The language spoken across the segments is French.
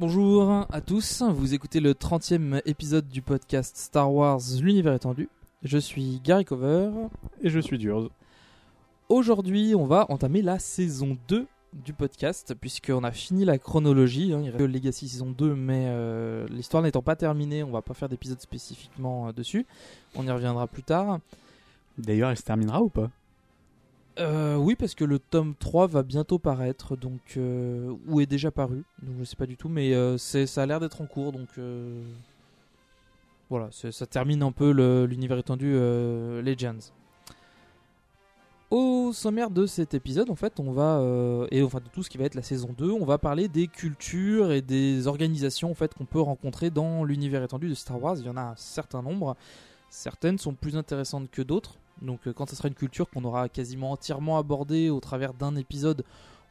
Bonjour à tous, vous écoutez le 30e épisode du podcast Star Wars L'univers étendu. Je suis Gary Cover. Et je suis Durz. Aujourd'hui, on va entamer la saison 2 du podcast, puisqu'on a fini la chronologie. hein, il reste Legacy saison 2, mais euh, l'histoire n'étant pas terminée, on va pas faire d'épisode spécifiquement euh, dessus. On y reviendra plus tard. D'ailleurs, elle se terminera ou pas? Euh, oui, parce que le tome 3 va bientôt paraître, donc euh, ou est déjà paru, donc je sais pas du tout, mais euh, ça a l'air d'être en cours, donc euh, voilà, ça termine un peu l'univers étendu Legends. Au sommaire de cet épisode, en fait, on va et enfin de tout ce qui va être la saison 2, on va parler des cultures et des organisations en qu'on peut rencontrer dans l'univers étendu de Star Wars. Il y en a un certain nombre. Certaines sont plus intéressantes que d'autres. Donc euh, quand ce sera une culture qu'on aura quasiment entièrement abordée au travers d'un épisode,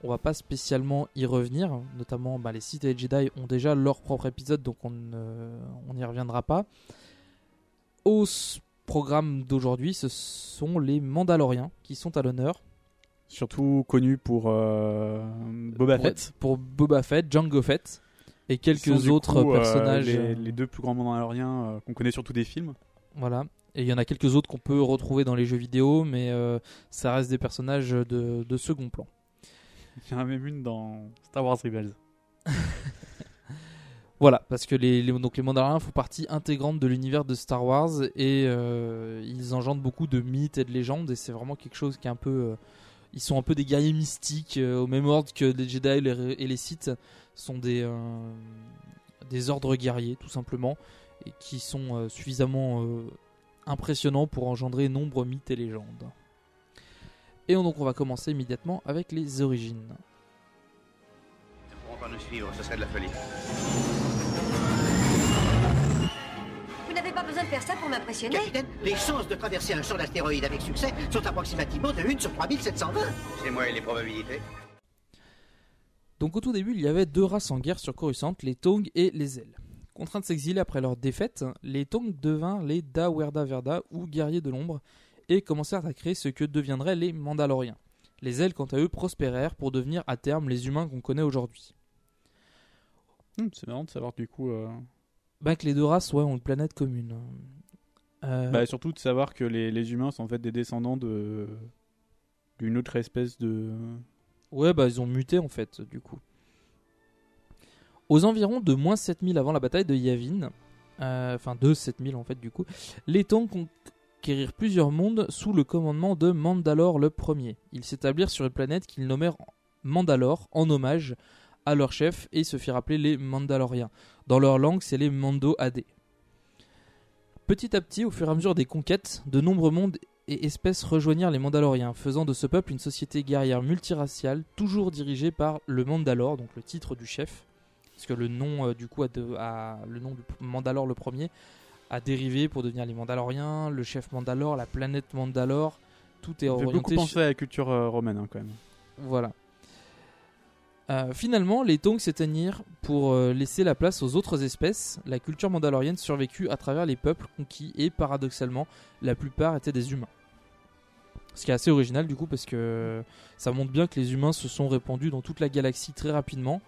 on va pas spécialement y revenir. Notamment bah, les Sith et les Jedi ont déjà leur propre épisode, donc on n'y reviendra pas. Au programme d'aujourd'hui, ce sont les Mandaloriens qui sont à l'honneur. Surtout connu pour euh, Boba pour, Fett. pour Boba Fett, Jango Fett et quelques autres coup, euh, personnages. les, les deux plus grands Mandaloriens qu'on connaît surtout des films. Voilà. Et il y en a quelques autres qu'on peut retrouver dans les jeux vidéo, mais euh, ça reste des personnages de, de second plan. Il y en a même une dans Star Wars Rebels. Voilà, parce que les, les- donc les Mandaloriens font partie intégrante de l'univers de Star Wars et euh, ils engendrent beaucoup de mythes et de légendes et c'est vraiment quelque chose qui est un peu... euh, ils sont un peu des guerriers mystiques au même ordre que les Jedi et les, et les Sith sont des, des ordres guerriers tout simplement et qui sont suffisamment impressionnants pour engendrer nombre mythes et légendes. Et on- donc on va commencer immédiatement avec les origines. Ils ne pourront pas nous suivre, ce serait de la folie. Vous n'avez pas besoin de faire ça pour m'impressionner. Capitaine, les chances de traverser un champ d'astéroïdes avec succès sont approximativement de 1 sur 3720. C'est moi et les probabilités. Donc au tout début, il y avait deux races en guerre sur Coruscant, les Tong et les Ailes. Contraints de s'exiler après leur défaite, les Tong devinrent les Da Werda Verda ou guerriers de l'ombre et commencèrent à créer ce que deviendraient les Mandaloriens. Les Ailes, quant à eux, prospérèrent pour devenir à terme les humains qu'on connaît aujourd'hui. Hmm, c'est marrant de savoir du coup. euh, Ben que les deux races ouais, ont une planète commune. Euh, bah, surtout de savoir que les, les humains sont en fait des descendants de d'une autre espèce de. Ouais, bah ils ont muté en fait, du coup. Aux environs de moins 7000 avant la bataille de Yavin, euh, enfin de 7000 en fait, du coup, les Tong conquérirent plusieurs mondes sous le commandement de Mandalore le Premier. Ils s'établirent sur une planète qu'ils nommèrent Mandalore en hommage à leur chef et se firent appeler les Mandaloriens. Dans leur langue, c'est les Mando Adé. Petit à petit, au fur et à mesure des conquêtes, de nombreux mondes et espèces rejoignirent les Mandaloriens, faisant de ce peuple une société guerrière multiraciale, toujours dirigée par le Mandalore, donc le titre du chef, parce que le nom euh, du coup a, de- a- le nom du Mandalore le premier a dérivé pour devenir les Mandaloriens, le chef Mandalore, la planète Mandalore, tout est Ça fait orienté beaucoup sur- penser à la culture euh, romaine hein, quand même. voilà. Euh, finalement, les Tongs s'éteignirent pour euh, laisser la place aux autres espèces. La culture mandalorienne survécut à travers les peuples conquis et paradoxalement, la plupart étaient des humains. Ce qui est assez original du coup parce que ça montre bien que les humains se sont répandus dans toute la galaxie très rapidement,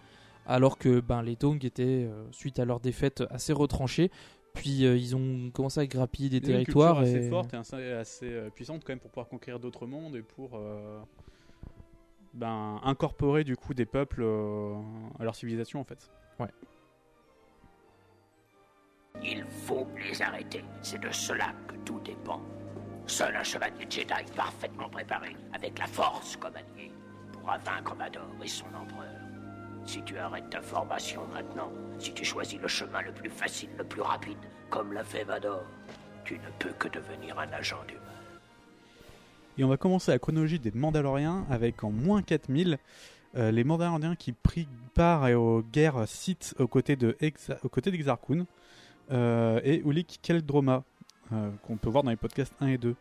alors que ben, les Tongs étaient, euh, suite à leur défaite, assez retranchés. Puis euh, ils ont commencé à grappiller des une territoires. culture Et... assez forte et assez, assez, euh, puissante quand même pour pouvoir conquérir d'autres mondes et pour euh, ben, incorporer du coup des peuples euh, à leur civilisation en fait. Il faut les arrêter. C'est de cela que tout dépend. Seul un chevalier Jedi parfaitement préparé, avec la force comme allié, pourra vaincre Vador et son empereur. Si tu arrêtes ta formation maintenant, si tu choisis le chemin le plus facile, le plus rapide, comme l'a fait Vador, tu ne peux que devenir un agent du mal. Et on va commencer la chronologie des Mandaloriens avec en moins 4000 euh, les Mandaloriens qui prirent part aux guerres Sith aux côtés de Exa- aux côtés d'Exar Kun euh, et Ulik Keldroma euh, qu'on peut voir dans les podcasts 1 et 2.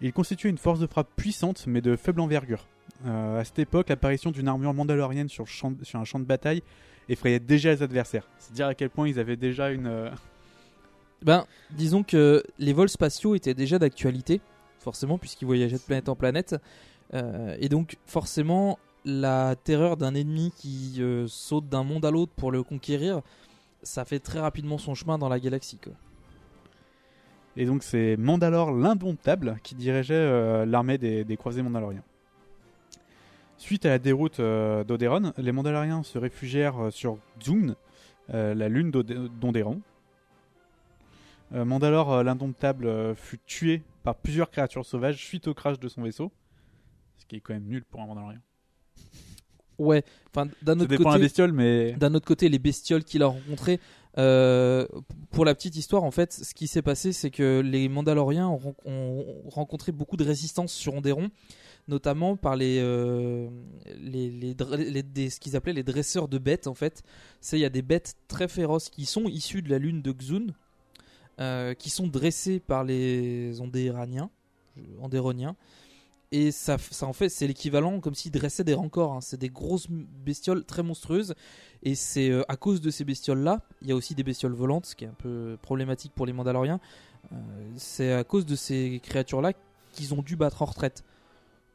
Ils constituaient une force de frappe puissante mais de faible envergure. Euh, à cette époque, l'apparition d'une armure mandalorienne sur, le champ- sur un champ de bataille effrayait déjà les adversaires. C'est dire à quel point ils avaient déjà une. euh, Ben, disons que les vols spatiaux étaient déjà d'actualité, forcément, puisqu'ils voyageaient de planète en planète. Euh, et donc, forcément, la terreur d'un ennemi qui euh, saute d'un monde à l'autre pour le conquérir, ça fait très rapidement son chemin dans la galaxie. Quoi. Et donc c'est Mandalore l'indomptable qui dirigeait euh, l'armée des, des croisés mandaloriens. Suite à la déroute euh, d'Oderon, les Mandaloriens se réfugièrent euh, sur Xun, euh, la lune. Euh, Mandalore l'indomptable fut tué par plusieurs créatures sauvages suite au crash de son vaisseau. Ce qui est quand même nul pour un Mandalorien. Ouais, enfin, d'un autre côté, bestiole, mais. d'un autre côté, les bestioles qu'il a rencontrées. euh, pour la petite histoire, en fait, ce qui s'est passé, c'est que les Mandaloriens ont rencontré beaucoup de résistance sur Onderon, notamment par les, euh, les, ce qu'ils appelaient les dresseurs de bêtes. En fait, c'est il y a des bêtes très féroces qui sont issues de la lune de Xun, euh, qui sont dressées par les Ondéraniens, Ondéroniens. Et ça, ça en fait, c'est l'équivalent comme s'ils dressaient des rancors. hein. C'est des grosses bestioles très monstrueuses. Et c'est euh, à cause de ces bestioles-là, il y a aussi des bestioles volantes, ce qui est un peu problématique pour les Mandaloriens. C'est à cause de ces créatures-là qu'ils ont dû battre en retraite.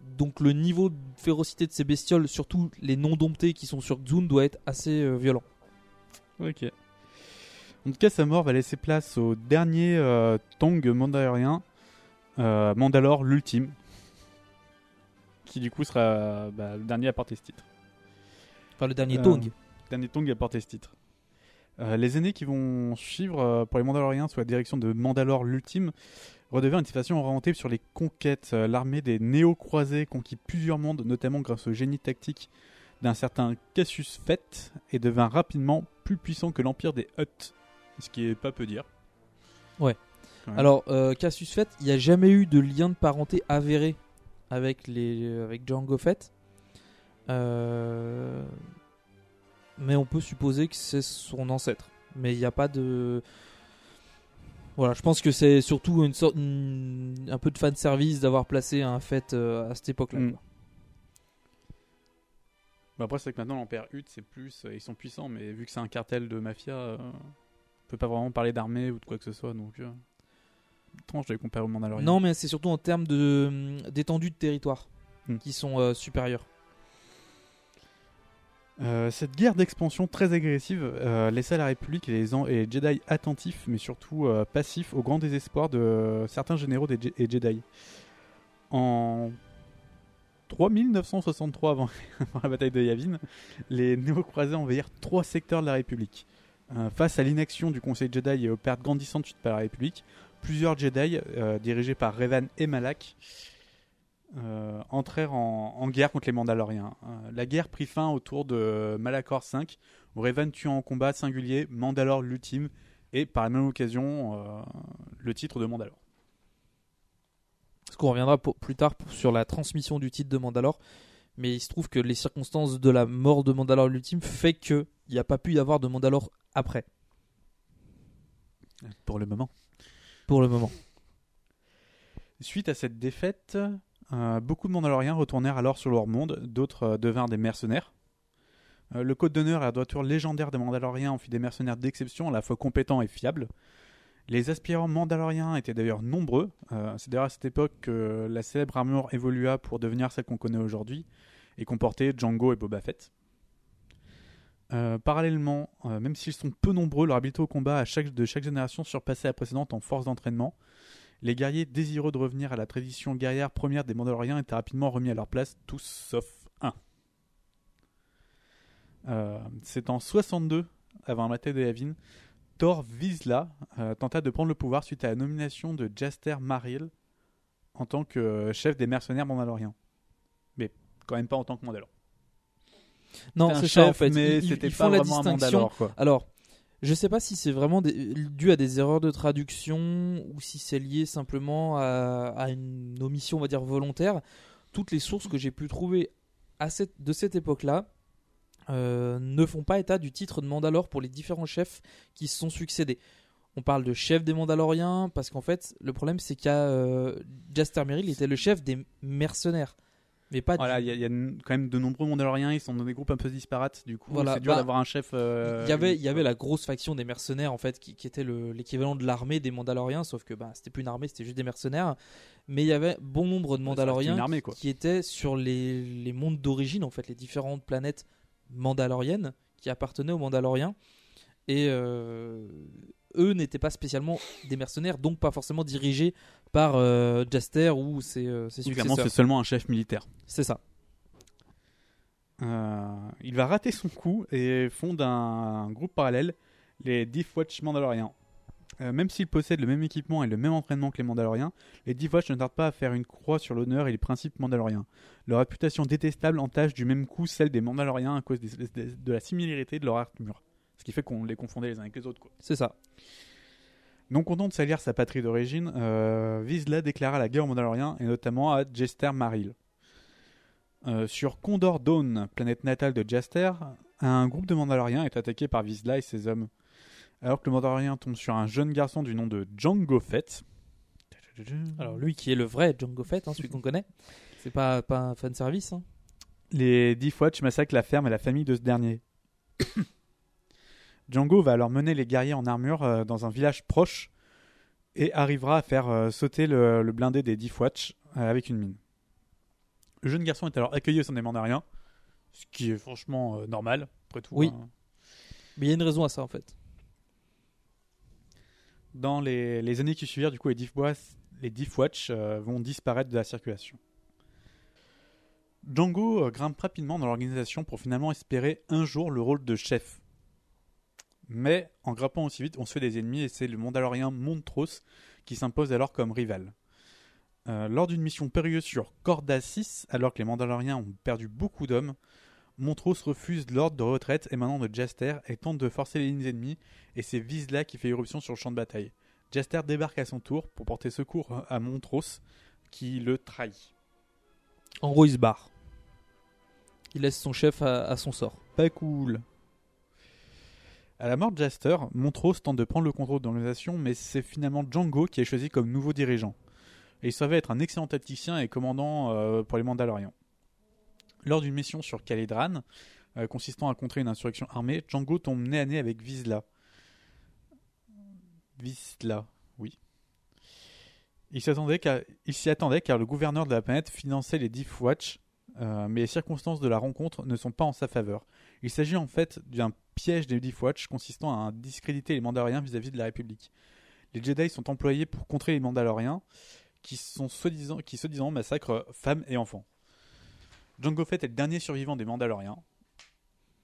Donc le niveau de férocité de ces bestioles, surtout les non domptés qui sont sur Xun, doit être assez euh, violent. Ok. En tout cas, sa mort va laisser place au dernier euh, Tong mandalorien, euh, Mandalore l'ultime, qui du coup sera bah, le dernier à porter ce titre. Enfin, le dernier Euh, Tong. Dernier Tong à porter ce titre. Euh, les années qui vont suivre euh, pour les Mandaloriens sous la direction de Mandalore l'ultime redevinrent une situation orientée sur les conquêtes. Euh, L'armée des néo-croisés conquit plusieurs mondes, notamment grâce au génie tactique d'un certain Cassius Fett, et devint rapidement plus puissant que l'empire des Hutt. Ce qui est pas peu dire. Ouais. Alors, Cassius Fett, il n'y a jamais eu de lien de parenté avéré avec, les, avec Django Fett. Euh, mais on peut supposer que c'est son ancêtre. Mais il n'y a pas de. Voilà, je pense que c'est surtout une sorte, une- un peu de fan service d'avoir placé un Fett euh, à cette époque-là. Mm. Bah après, c'est que maintenant, l'Empire Hutt, c'est plus. euh, ils sont puissants, mais vu que c'est un cartel de mafia, euh, on peut pas vraiment parler d'armée ou de quoi que ce soit. Donc, euh, étrange de les comparer au Mandalorian. Non, mais c'est surtout en termes de, hum, d'étendue de territoire Mm. qui sont euh, supérieurs. Euh, cette guerre d'expansion très agressive euh, laissa la République et les, Jedi attentifs, mais surtout euh, passifs, au grand désespoir de certains généraux des et Jedi. En 3963 avant, avant la bataille de Yavin, les néo-croisés envahirent trois secteurs de la République. Euh, face à l'inaction du Conseil Jedi et aux pertes grandissantes suite par la République, plusieurs Jedi, dirigés par Revan et Malak, euh, entrèrent en, en guerre contre les Mandaloriens. Euh, la guerre prit fin autour de Malachor V, où Revan tue en combat singulier Mandalore l'ultime et par la même occasion euh, le titre de Mandalore. Parce qu'on reviendra pour- plus tard pour- sur la transmission du titre de Mandalore. Mais il se trouve que les circonstances de la mort de Mandalore l'ultime fait que il n'y a pas pu y avoir de Mandalore après, Pour le moment. pour le moment. Suite à cette défaite, beaucoup de Mandaloriens retournèrent alors sur leur monde, d'autres euh, devinrent des mercenaires. Euh, le code d'honneur et la droiture légendaire des Mandaloriens ont fait des mercenaires d'exception, à la fois compétents et fiables. Les aspirants mandaloriens étaient d'ailleurs nombreux. Euh, c'est d'ailleurs à cette époque que la célèbre armure évolua pour devenir celle qu'on connaît aujourd'hui et comportait Django et Boba Fett. Euh, parallèlement, euh, même s'ils sont peu nombreux, leur habileté au combat de chaque génération surpassait la précédente en force d'entraînement. Les guerriers désireux de revenir à la tradition guerrière première des Mandaloriens étaient rapidement remis à leur place, tous sauf un. Euh, C'est en 62, avant un matin de Yavin, Thor Vizsla euh, tenta de prendre le pouvoir suite à la nomination de Jaster Maril en tant que euh, chef des mercenaires mandaloriens. Mais quand même pas en tant que Mandalore. Non, c'est ça en chef, fait. mais Ils- ils, c'était ils pas font la distinction. Mandalore, quoi. Alors, je sais pas si c'est vraiment dû à des erreurs de traduction ou si c'est lié simplement à, à une omission, on va dire volontaire. Toutes les sources que j'ai pu trouver à cette, de cette époque-là euh, ne font pas état du titre de Mandalore pour les différents chefs qui se sont succédés. On parle de chef des Mandaloriens parce qu'en fait, le problème c'est qu'il y a euh, Jaster Merrill était le chef des mercenaires, mais pas Voilà, il y, a- y quand même de nombreux Mandaloriens, ils sont dans des groupes un peu disparates, du coup Voilà, c'est dur bah, d'avoir un chef. euh, Il y avait, il y avait la grosse faction des mercenaires en fait qui, qui était le- l'équivalent de l'armée des Mandaloriens, sauf que bah, c'était plus une armée, c'était juste des mercenaires. Mais il y avait bon nombre de Mandaloriens armée, qui étaient sur les, les mondes d'origine, en fait, les différentes planètes mandaloriennes qui appartenaient aux Mandaloriens. Et euh, eux n'étaient pas spécialement des mercenaires, donc pas forcément dirigés par euh, Jaster ou ses, euh, ses Oui, clairement, successeurs. c'est seulement un chef militaire. C'est ça. Euh, il va rater son coup et fonde un, un groupe parallèle, les Death Watch Mandaloriens. Euh, même s'ils possèdent le même équipement et le même entraînement que les Mandaloriens, les Death Watch ne tardent pas à faire une croix sur l'honneur et les principes mandaloriens. Leur réputation détestable entache du même coup celle des Mandaloriens à cause des- des- de la similarité de leur armure. Ce qui fait qu'on les confondait les uns avec les autres. Quoi. C'est ça. Non content de salir sa patrie d'origine, euh, Vizsla déclara la guerre aux Mandaloriens et notamment à Jester Maril. Euh, sur Condor Dawn, planète natale de Jaster, un groupe de Mandaloriens est attaqué par Vizsla et ses hommes. Alors que le Mandalorien tombe sur un jeune garçon du nom de Django Fett. Alors lui qui est le vrai Django Fett, hein, celui qu'on connaît, c'est pas, pas un fan service. hein. Les Death Watch massacrent la ferme et la famille de ce dernier. Django va alors mener les guerriers en armure euh, dans un village proche et arrivera à faire euh, sauter le, le blindé des Death Watch euh, avec une mine. Le jeune garçon est alors accueilli au sein des ce qui est franchement normal, après tout. Oui. hein. Mais il y a une raison à ça en fait. Dans les, les années qui suivirent, du coup, les Death Watch, les Death Watch, euh, vont disparaître de la circulation. Django euh, grimpe rapidement dans l'organisation pour finalement espérer un jour le rôle de chef. Mais en grimpant aussi vite, on se fait des ennemis et c'est le Mandalorien Montrose qui s'impose alors comme rival. Euh, lors d'une mission périlleuse sur Corda 6, alors que les Mandaloriens ont perdu beaucoup d'hommes, Montrose refuse l'ordre de retraite émanant de Jaster et tente de forcer les lignes ennemies et c'est Vizsla qui fait irruption sur le champ de bataille. Jaster débarque à son tour pour porter secours à Montrose qui le trahit. En gros, il se barre. Il laisse son chef à, à son sort. Pas cool. À la mort de Jaster, Montrose tente de prendre le contrôle de l'organisation, mais c'est finalement Django qui est choisi comme nouveau dirigeant. Il savait être un excellent tacticien et commandant euh, pour les Mandaloriens. Lors d'une mission sur Khalidran, euh, consistant à contrer une insurrection armée, Django tombe nez à nez avec Vizsla. Vizsla, oui. Il s'y attendait, car- le gouverneur de la planète finançait les Death Watch, euh, mais les circonstances de la rencontre ne sont pas en sa faveur. Il s'agit en fait d'un piège des Death Watch consistant à discréditer les Mandaloriens vis-à-vis de la République. Les Jedi sont employés pour contrer les Mandaloriens, qui sont soi-disant, qui soi-disant massacrent femmes et enfants. Django Fett est le dernier survivant des Mandaloriens.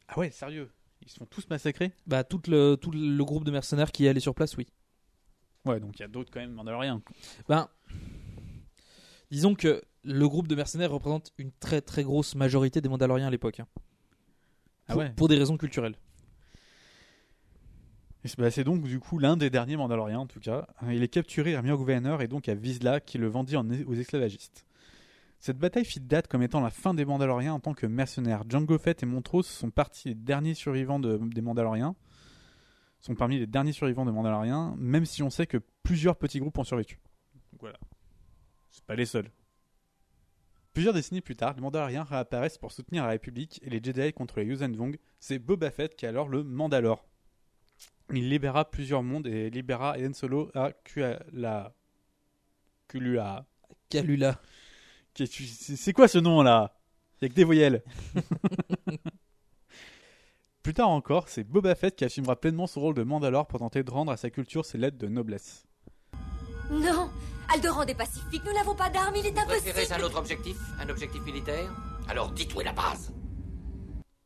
Ah ouais, sérieux? Ils se font tous massacrer? Bah, tout le, tout le groupe de mercenaires qui est allé sur place, oui. Ouais, donc il y a d'autres quand même Mandaloriens. Ben, disons que le groupe de mercenaires représente une très très grosse majorité des Mandaloriens à l'époque. hein. Ah Pour, ouais pour des raisons culturelles. Et c'est- bah, c'est donc du coup l'un des derniers Mandaloriens en tout cas. Il est capturé et remis au gouverneur et donc à Vizsla qui le vendit en- aux esclavagistes. Cette bataille fit date comme étant la fin des Mandaloriens en tant que mercenaires. Django Fett et Montrose sont partis les derniers survivants de- des Mandaloriens. Sont parmi les derniers survivants des Mandaloriens, même si on sait que plusieurs petits groupes ont survécu. Donc voilà. C'est pas les seuls. Plusieurs décennies plus tard, les Mandaloriens réapparaissent pour soutenir la République et les Jedi contre les Yuuzhan Vong. C'est Boba Fett qui est alors le Mandalore. Il libéra plusieurs mondes et libéra Han Solo à Kuala... Kulua. Kalula. Qu'est-ce que- C'est c'est quoi ce nom là? Il y a que des voyelles. Plus tard encore, c'est Boba Fett qui assumera pleinement son rôle de Mandalore pour tenter de rendre à sa culture ses lettres de noblesse. Non Alderan est pacifique, nous n'avons pas d'armes, il est Préférez un impossible autre objectif Un objectif militaire? Alors dites où est la base?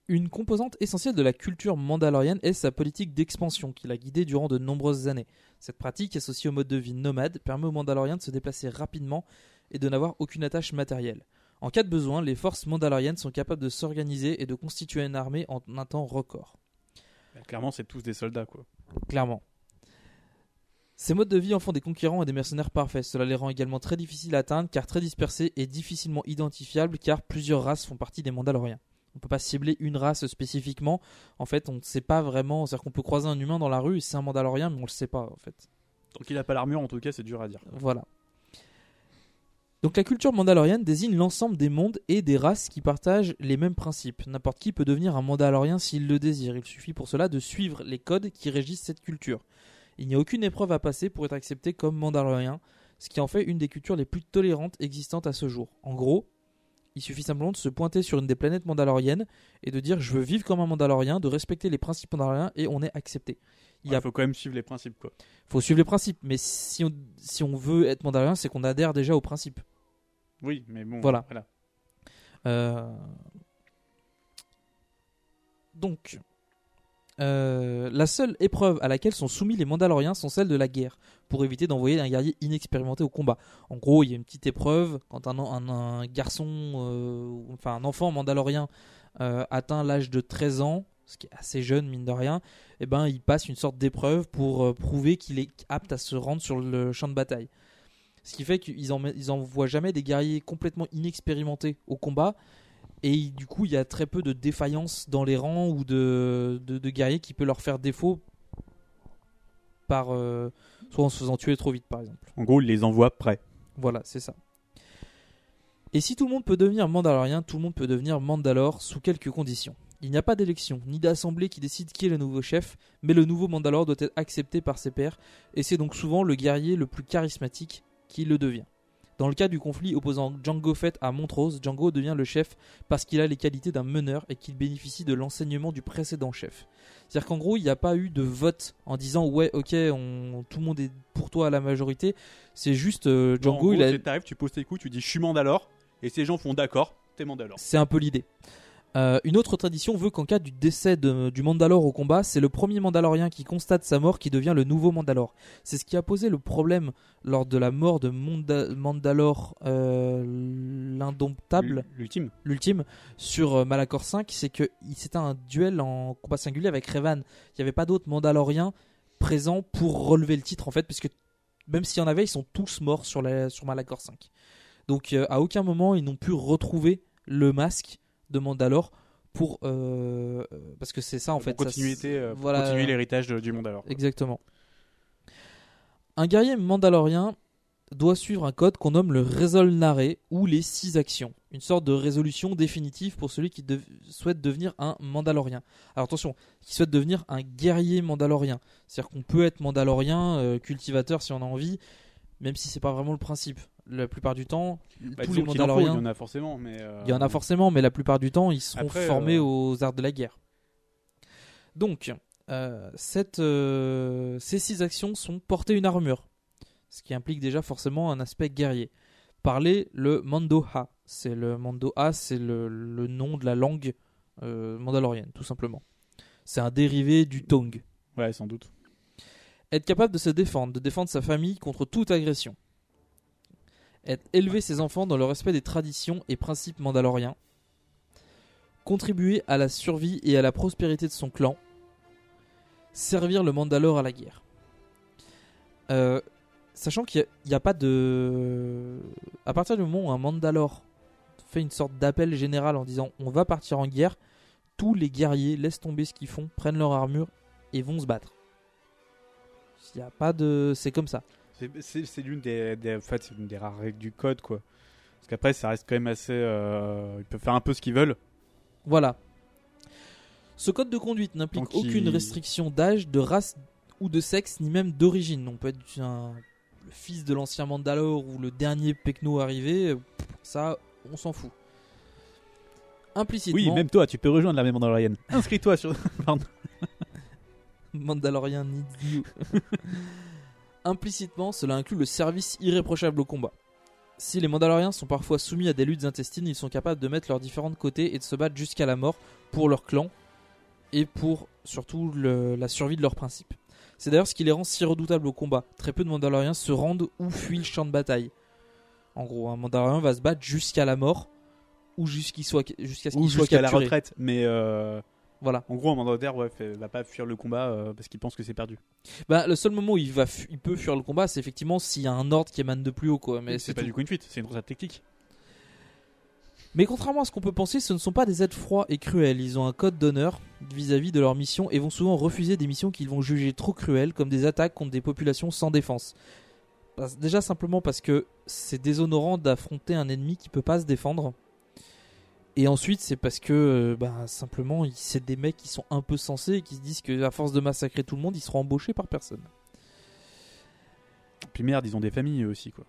Une composante essentielle de la culture mandalorienne est sa politique d'expansion qui l'a guidée durant de nombreuses années. Cette pratique, associée au mode de vie nomade, permet aux Mandaloriens de se déplacer rapidement et de n'avoir aucune attache matérielle. En cas de besoin, les forces mandaloriennes sont capables de s'organiser et de constituer une armée en un temps record. Bah, clairement, c'est tous des soldats quoi. Clairement. Ces modes de vie en font des conquérants et des mercenaires parfaits. Cela les rend également très difficiles à atteindre car très dispersés et difficilement identifiables car plusieurs races font partie des Mandaloriens. On peut pas cibler une race spécifiquement. En fait, on ne sait pas vraiment. C'est-à-dire qu'on peut croiser un humain dans la rue et c'est un Mandalorien, mais on le sait pas en fait. Donc il a pas l'armure en tout cas, c'est dur à dire. Voilà. Donc la culture mandalorienne désigne l'ensemble des mondes et des races qui partagent les mêmes principes. N'importe qui peut devenir un mandalorien s'il le désire. Il suffit pour cela de suivre les codes qui régissent cette culture. Il n'y a aucune épreuve à passer pour être accepté comme mandalorien, ce qui en fait une des cultures les plus tolérantes existantes à ce jour. En gros, il suffit simplement de se pointer sur une des planètes mandaloriennes et de dire je veux vivre comme un mandalorien, de respecter les principes mandaloriens et on est accepté. Il a faut quand même suivre les principes quoi. faut suivre les principes, mais si on, si on veut être mandalorien, c'est qu'on adhère déjà aux principes. Oui, mais bon. Voilà. Euh, Donc, euh, la seule épreuve à laquelle sont soumis les Mandaloriens sont celles de la guerre, pour éviter d'envoyer un guerrier inexpérimenté au combat. En gros, il y a une petite épreuve quand un, garçon, euh, enfin un enfant mandalorien euh, atteint l'âge de 13 ans, ce qui est assez jeune mine de rien, et ben il passe une sorte d'épreuve pour prouver qu'il est apte à se rendre sur le champ de bataille. Ce qui fait qu'ils en, ils envoient jamais des guerriers complètement inexpérimentés au combat. Et du coup, il y a très peu de défaillance dans les rangs ou de, de, de guerriers qui peut leur faire défaut par euh, soit en se faisant tuer trop vite, par exemple. En gros, il les envoie prêts. Voilà, c'est ça. Et si tout le monde peut devenir Mandalorien, tout le monde peut devenir Mandalore sous quelques conditions. Il n'y a pas d'élection, ni d'assemblée qui décide qui est le nouveau chef, mais le nouveau Mandalore doit être accepté par ses pairs, et c'est donc souvent le guerrier le plus charismatique qui le devient. Dans le cas du conflit opposant Django Fett à Montrose, Django devient le chef parce qu'il a les qualités d'un meneur et qu'il bénéficie de l'enseignement du précédent chef. C'est-à-dire qu'en gros, il n'y a pas eu de vote en disant ouais, ok, on, tout le monde est pour toi à la majorité. C'est juste euh, Non, en Django, gros, il a, T'arrives, tu poses tes coups, tu dis je suis Mandalore, et ces gens font d'accord, t'es Mandalore. C'est un peu l'idée. Euh, une autre tradition veut qu'en cas du décès de- du Mandalore au combat, c'est le premier Mandalorien qui constate sa mort qui devient le nouveau Mandalore. C'est ce qui a posé le problème lors de la mort de Monda- Mandalore euh, l'indomptable, L'ultime. l'ultime, sur euh, Malachor 5, c'est que c'était un duel en combat singulier avec Revan. Il n'y avait pas d'autres Mandaloriens présents pour relever le titre en fait, parce que même s'il y en avait, ils sont tous morts sur, la, sur Malachor 5. Donc euh, à aucun moment ils n'ont pu retrouver le masque de Mandalore pour euh, euh, parce que c'est ça en Pour fait continuité, euh, pour voilà. continuer l'héritage du Mandalore. Exactement. Un guerrier mandalorien doit suivre un code qu'on nomme le Resolnare ou les six actions, une sorte de résolution définitive pour celui qui souhaite devenir un mandalorien. Alors attention, qui souhaite devenir un guerrier mandalorien, c'est-à-dire qu'on peut être mandalorien, euh, cultivateur si on a envie, même si c'est pas vraiment le principe. La plupart du temps, Bah, tous les mandaloriens, il y en a forcément, mais. euh, il y en a forcément, mais la plupart du temps, ils seront Après, formés euh, aux arts de la guerre. Donc, euh, cette, euh, ces six actions sont porter une armure, ce qui implique déjà forcément un aspect guerrier. Parler le Mandoha, c'est le Mandoha, c'est le, le nom de la langue euh, mandalorienne, tout simplement. C'est un dérivé du Tong. Ouais, sans doute. Être capable de se défendre, de défendre sa famille contre toute agression. Élever ses enfants dans le respect des traditions et principes mandaloriens. Contribuer à la survie et à la prospérité de son clan. Servir le Mandalore à la guerre. Euh, sachant qu'il n'y a, pas de. À partir du moment où un Mandalore fait une sorte d'appel général en disant on va partir en guerre, tous les guerriers laissent tomber ce qu'ils font, prennent leur armure et vont se battre. Il y a pas de. C'est comme ça. C'est- l'une des, des- en fait, des rares règles du code, quoi. Parce qu'après, ça reste quand même assez. euh, ils peuvent faire un peu ce qu'ils veulent. Voilà. Ce code de conduite n'implique il- aucune restriction d'âge, de race ou de sexe, ni même d'origine. On peut être un- le fils de l'ancien Mandalore ou le dernier Pecno arrivé, ça, on s'en fout. Implicitement, Oui, même toi, tu peux rejoindre l'armée mandalorienne. Inscris-toi sur. Mandalorian needs you. Implicitement, cela inclut le service irréprochable au combat. Si les Mandaloriens sont parfois soumis à des luttes intestines, ils sont capables de mettre leurs différents côtés et de se battre jusqu'à la mort pour leur clan et pour surtout le- la survie de leurs principes. C'est d'ailleurs ce qui les rend si redoutables au combat. Très peu de Mandaloriens se rendent ou fuient le champ de bataille. En gros, un Mandalorien va se battre jusqu'à la mort ou jusqu'à ce qu'il soit jusqu'à la retraite. Mais euh, Voilà. en gros, un mandataire ouais, fait- va pas fuir le combat euh, parce qu'il pense que c'est perdu. Bah, le seul moment où il va, il peut fuir le combat, c'est effectivement s'il y a un ordre qui émane de plus haut, quoi. Mais c'est pas tout. du coup une fuite, c'est une grosse technique. Mais contrairement à ce qu'on peut penser, ce ne sont pas des êtres froids et cruels. Ils ont un code d'honneur vis-à-vis de leur mission et vont souvent refuser des missions qu'ils vont juger trop cruelles, comme des attaques contre des populations sans défense. Déjà simplement parce que c'est déshonorant d'affronter un ennemi qui peut pas se défendre. Et ensuite, c'est parce que euh, bah, simplement, c'est des mecs qui sont un peu sensés et qui se disent que à force de massacrer tout le monde, ils seront embauchés par personne. Puis merde, ils ont des familles eux aussi quoi.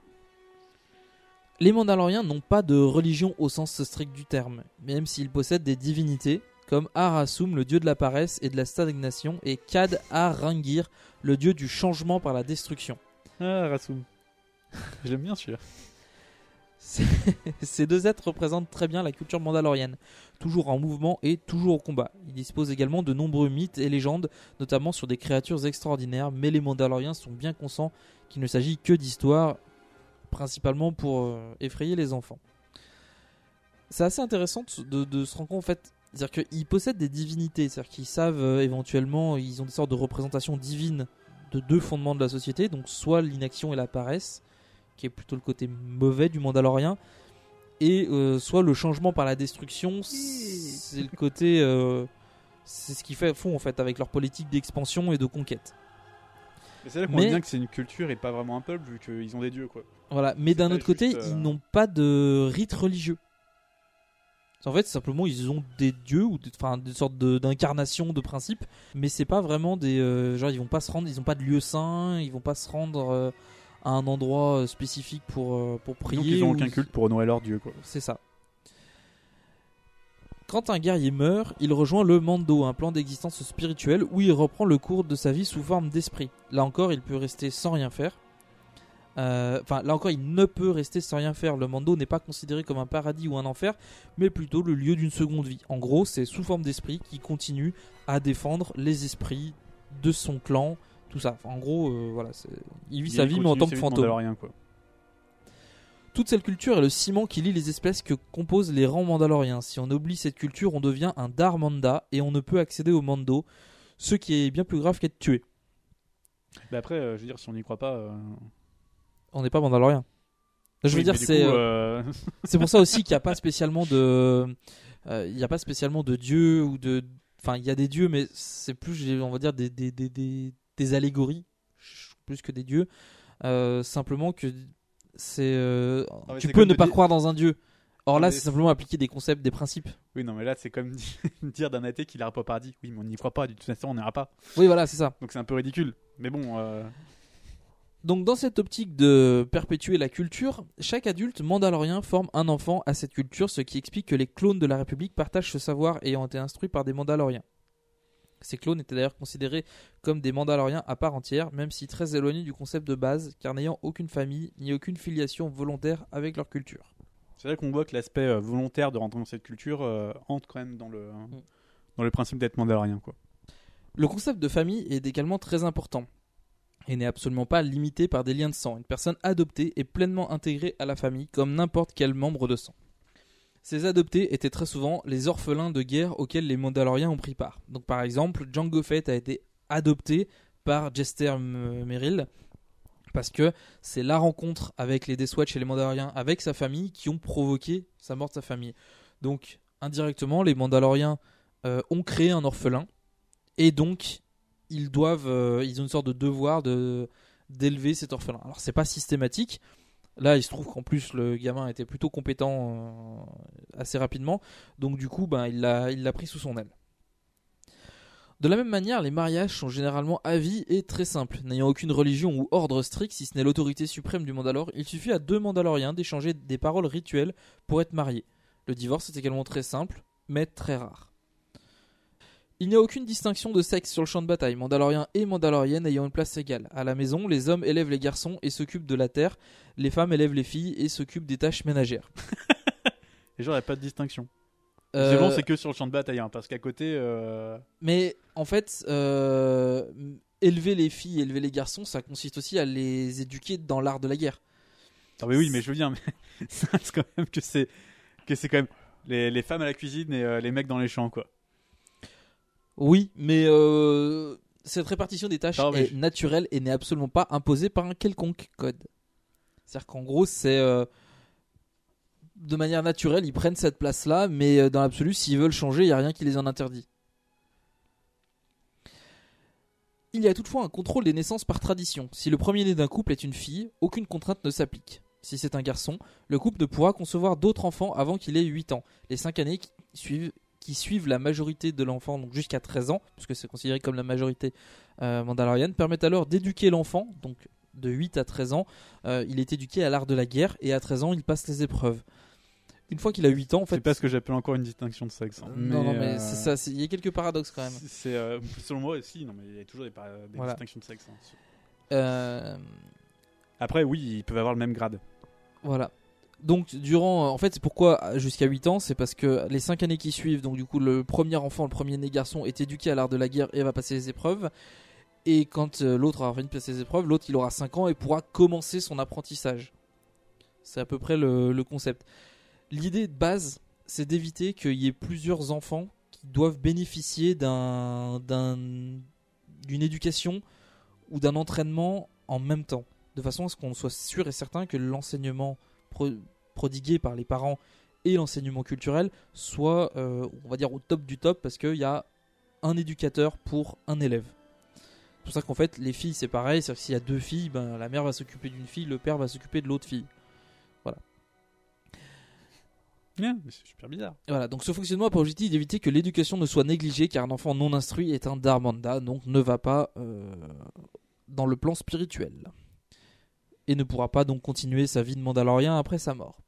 Les Mandaloriens n'ont pas de religion au sens strict du terme, même s'ils possèdent des divinités, comme Arasum, le dieu de la paresse et de la stagnation, et Kad Arangir, le dieu du changement par la destruction. Ah, Rassoum. Je l'aime bien celui-là. Ces deux êtres représentent très bien la culture mandalorienne, toujours en mouvement et toujours au combat. Ils disposent également de nombreux mythes et légendes, notamment sur des créatures extraordinaires, mais les Mandaloriens sont bien conscients qu'il ne s'agit que d'histoires, principalement pour euh, effrayer les enfants. C'est assez intéressant de, de se rendre compte en fait, c'est-à-dire qu'ils possèdent des divinités, c'est-à-dire qu'ils savent euh, éventuellement, ils ont des sortes de représentations divines de deux fondements de la société, donc soit l'inaction et la paresse, qui est plutôt le côté mauvais du Mandalorien, et euh, soit le changement par la destruction, c'est le côté, euh, c'est ce qu'ils font en fait avec leur politique d'expansion et de conquête. Mais c'est là qu'on voit bien que c'est une culture et pas vraiment un peuple vu qu'ils ont des dieux quoi. Voilà, mais d'un autre côté, euh, ils n'ont pas de rite religieux. En fait, simplement, ils ont des dieux ou des, enfin, des sortes de- d'incarnations de principes, mais c'est pas vraiment des euh, genre ils vont pas se rendre, ils ont pas de lieu saint, ils vont pas se rendre euh, à un endroit euh, spécifique pour euh, pour prier. Donc ils ont ou- aucun culte pour honorer leur dieu quoi. C'est ça. Quand un guerrier meurt, il rejoint le Mando, un plan d'existence spirituelle où il reprend le cours de sa vie sous forme d'esprit. Là encore, il peut rester sans rien faire. Euh, Enfin, là encore, il ne peut rester sans rien faire. Le Mando n'est pas considéré comme un paradis ou un enfer, mais plutôt le lieu d'une seconde vie. En gros, c'est sous forme d'esprit qui continue à défendre les esprits de son clan, tout ça. Enfin, en gros, euh, voilà, il vit sa vie, mais en tant que fantôme. Rien, quoi. Toute cette culture est le ciment qui lie les espèces que composent les rangs mandaloriens. Si on oublie cette culture, on devient un Darmanda et on ne peut accéder au Mando, ce qui est bien plus grave qu'être tué. Mais après, euh, je veux dire, si on n'y croit pas. euh, On n'est pas Mandalorien. Je veux oui, dire, c'est c'est pour ça aussi qu'il n'y a pas spécialement de, il n'y a pas spécialement de dieu ou de, enfin, il y a des dieux, mais c'est plus, on va dire, des des, des, des, des allégories plus que des dieux. Euh, simplement que c'est, euh, tu peux ne pas dire- croire dans un dieu. Or là, mais c'est simplement appliquer des concepts, des principes. Oui, non, mais là, c'est comme di- dire d'un athée qu'il n'ira pas au paradis. Oui, mais on n'y croit pas, du toute façon, on n'ira pas. Oui, voilà, c'est ça. Donc c'est un peu ridicule. Mais bon, euh, Donc dans cette optique de perpétuer la culture, chaque adulte mandalorien forme un enfant à cette culture, ce qui explique que les clones de la République partagent ce savoir ayant été instruits par des mandaloriens. Ces clones étaient d'ailleurs considérés comme des mandaloriens à part entière, même si très éloignés du concept de base, car n'ayant aucune famille ni aucune filiation volontaire avec leur culture. c'est là qu'on voit que l'aspect euh, volontaire de rentrer dans cette culture euh, entre quand même dans le, Mm. dans le principe d'être mandalorien, quoi. Le concept de famille est également très important et n'est absolument pas limité par des liens de sang. Une personne adoptée est pleinement intégrée à la famille comme n'importe quel membre de sang. Ces adoptés étaient très souvent les orphelins de guerre auxquels les Mandaloriens ont pris part. Donc par exemple, Jango Fett a été adopté par Jester Merrill parce que c'est la rencontre avec les Death Watch et les Mandaloriens avec sa famille qui ont provoqué sa mort de sa famille. Donc indirectement, les Mandaloriens euh, ont créé un orphelin et donc ils doivent, euh, ils ont une sorte de devoir de d'élever cet orphelin. Alors c'est pas systématique. Là, il se trouve qu'en plus le gamin était plutôt compétent euh, assez rapidement, donc du coup, ben, il l'a pris sous son aile. De la même manière, les mariages sont généralement à vie et très simples. N'ayant aucune religion ou ordre strict, si ce n'est l'autorité suprême du Mandalore, il suffit à deux Mandaloriens d'échanger des paroles rituelles pour être mariés. Le divorce est également très simple, mais très rare. Il n'y a aucune distinction de sexe sur le champ de bataille, Mandaloriens et Mandaloriennes ayant une place égale. À la maison, les hommes élèvent les garçons et s'occupent de la terre, les femmes élèvent les filles et s'occupent des tâches ménagères. Et genre, il n'y a pas de distinction. Euh, Visiblement, c'est que sur le champ de bataille, hein, parce qu'à côté. euh, Mais en fait, euh, élever les filles, élever les garçons, ça consiste aussi à les éduquer dans l'art de la guerre. Ah, mais oui, mais je veux bien, mais ça reste quand même que c'est que c'est quand même les, les femmes à la cuisine et euh, les mecs dans les champs, quoi. Oui, mais euh, cette répartition des tâches Non, mais est je- naturelle et n'est absolument pas imposée par un quelconque code. C'est-à-dire qu'en gros, c'est euh, de manière naturelle, ils prennent cette place-là, mais euh, dans l'absolu, s'ils veulent changer, il n'y a rien qui les en interdit. Il y a toutefois un contrôle des naissances par tradition. Si le premier-né d'un couple est une fille, aucune contrainte ne s'applique. Si c'est un garçon, le couple ne pourra concevoir d'autres enfants avant qu'il ait 8 ans. Les 5 années qui suivent, qui suivent la majorité de l'enfant, donc jusqu'à 13 ans, puisque c'est considéré comme la majorité euh, mandalorienne, permettent alors d'éduquer l'enfant, donc de 8 à 13 ans, euh, il est éduqué à l'art de la guerre, et à 13 ans, il passe les épreuves. Une fois qu'il a 8 ans, en fait... C'est pas ce que j'appelle encore une distinction de sexe. hein. non, non, mais euh, c'est ça, il y a quelques paradoxes quand même. c'est- euh, selon moi aussi, non, mais il y a toujours des, par- des Voilà. distinctions de sexe. hein. Euh, Après, oui, ils peuvent avoir le même grade. Voilà. Donc durant, en fait, c'est pourquoi jusqu'à 8 ans, c'est parce que les 5 années qui suivent, donc du coup le premier enfant, le premier né garçon est éduqué à l'art de la guerre et va passer les épreuves. Et quand euh, l'autre aura fini de passer les épreuves, l'autre il aura 5 ans et pourra commencer son apprentissage. C'est à peu près le, concept. L'idée de base, c'est d'éviter qu'il y ait plusieurs enfants qui doivent bénéficier d'un- d'une éducation ou d'un entraînement en même temps, de façon à ce qu'on soit sûr et certain que l'enseignement pro- par les parents et l'enseignement culturel soit, euh, on va dire, au top du top, parce qu'il y a un éducateur pour un élève. C'est pour ça qu'en fait, les filles, c'est pareil, c'est-à-dire que s'il y a deux filles, ben, la mère va s'occuper d'une fille, le père va s'occuper de l'autre fille. Voilà. Mais c'est super bizarre. Voilà, donc ce fonctionnement a pour objectif d'éviter que l'éducation ne soit négligée car un enfant non instruit est un Darmanda, donc ne va pas euh, dans le plan spirituel. Et ne pourra pas donc continuer sa vie de Mandalorien après sa mort.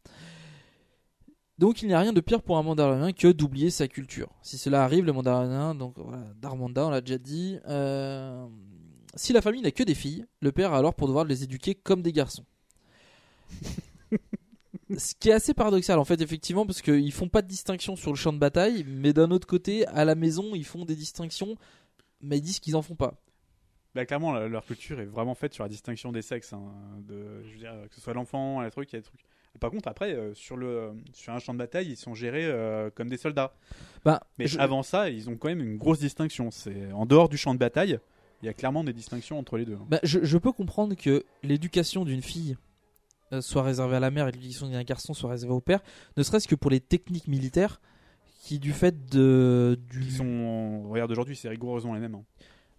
Donc il n'y a rien de pire pour un Mandalorien que d'oublier sa culture. Si cela arrive, le Mandalorien, donc voilà, Darmanda, on l'a déjà dit, euh, si la famille n'a que des filles, le père a alors pour devoir de les éduquer comme des garçons. Ce qui est assez paradoxal en fait, effectivement, parce qu'ils font pas de distinction sur le champ de bataille, mais d'un autre côté, à la maison, ils font des distinctions, mais ils disent qu'ils en font pas. Bah, clairement, la- leur culture est vraiment faite sur la distinction des sexes. hein, de, je veux dire, que ce soit l'enfant, le truc, il y a des trucs. Par contre, après, euh, sur, le, sur un champ de bataille, ils sont gérés euh, comme des soldats. Bah, Mais je- avant ça, ils ont quand même une grosse distinction. C'est en dehors du champ de bataille, il y a clairement des distinctions entre les deux. hein. Bah, je, je peux comprendre que l'éducation d'une fille euh, soit réservée à la mère et l'éducation d'un garçon soit réservée au père, ne serait-ce que pour les techniques militaires qui, du fait de. Du... Qui sont, regarde aujourd'hui, c'est rigoureusement les mêmes. hein.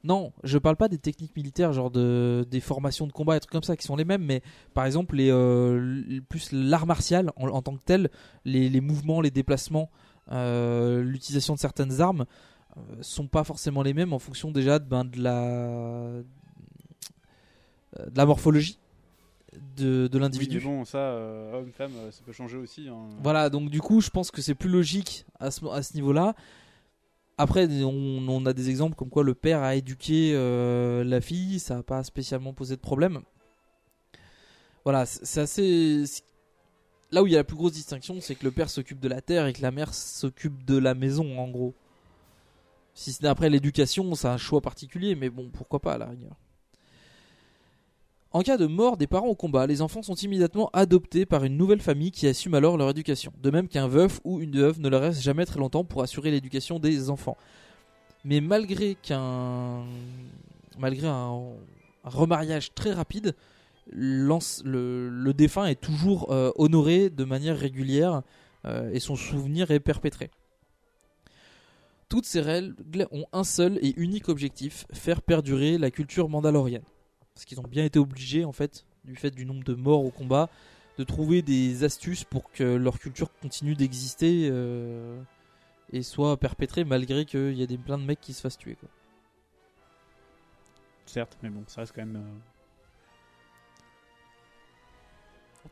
Non, je parle pas des techniques militaires, genre de, des formations de combat et trucs comme ça qui sont les mêmes, mais par exemple, les, euh, plus l'art martial en, en tant que tel, les, les mouvements, les déplacements, euh, l'utilisation de certaines armes euh, sont pas forcément les mêmes en fonction déjà de, ben, de la de la morphologie de, de l'individu. mais bon, ça, euh, homme, femme, euh, ça peut changer aussi. hein. Voilà, donc du coup, je pense que c'est plus logique à ce, à ce niveau-là. Après, on, a des exemples comme quoi le père a éduqué euh, la fille, ça n'a pas spécialement posé de problème. Voilà, c'est assez. Là où il y a la plus grosse distinction, c'est que le père s'occupe de la terre et que la mère s'occupe de la maison, en gros. Si ce n'est après l'éducation, c'est un choix particulier, mais bon, pourquoi pas à la rigueur. En cas de mort des parents au combat, les enfants sont immédiatement adoptés par une nouvelle famille qui assume alors leur éducation. De même qu'un veuf ou une veuve ne leur reste jamais très longtemps pour assurer l'éducation des enfants. Mais malgré qu'un malgré un, remariage très rapide, le défunt est toujours euh, honoré de manière régulière euh, et son souvenir est perpétré. Toutes ces règles ont un seul et unique objectif, faire perdurer la culture mandalorienne. Parce qu'ils ont bien été obligés, en fait, du fait du nombre de morts au combat, de trouver des astuces pour que leur culture continue d'exister euh, et soit perpétrée malgré qu'il y a des, plein de mecs qui se fassent tuer. Quoi. Certes, mais bon, ça reste quand même. euh,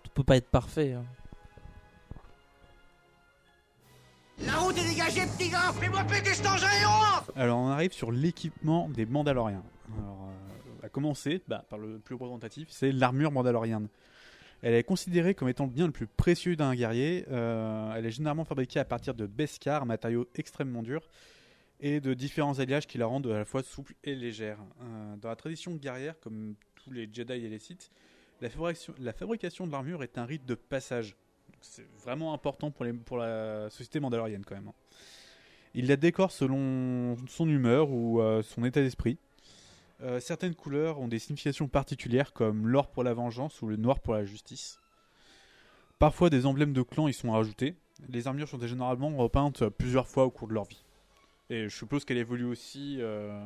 Tout peut pas être parfait. hein. La route est dégagée, petit gars Fais-moi péter cet engin et on Alors on arrive sur l'équipement des Mandaloriens. Alors, euh, à commencer bah, par le plus représentatif, c'est l'armure mandalorienne. Elle est considérée comme étant le bien le plus précieux d'un guerrier. Euh, elle est généralement fabriquée à partir de Beskar, matériau extrêmement dur, et de différents alliages qui la rendent à la fois souple et légère. Euh, dans la tradition guerrière, comme tous les Jedi et les Sith, la fabrication, de l'armure est un rite de passage. C'est vraiment important pour la société mandalorienne quand même. hein. Il la décore selon son humeur ou euh, son état d'esprit. Euh, certaines couleurs ont des significations particulières comme l'or pour la vengeance ou le noir pour la justice. Parfois des emblèmes de clan y sont rajoutés. Les armures sont généralement repeintes plusieurs fois au cours de leur vie. Et je suppose qu'elle évolue aussi euh,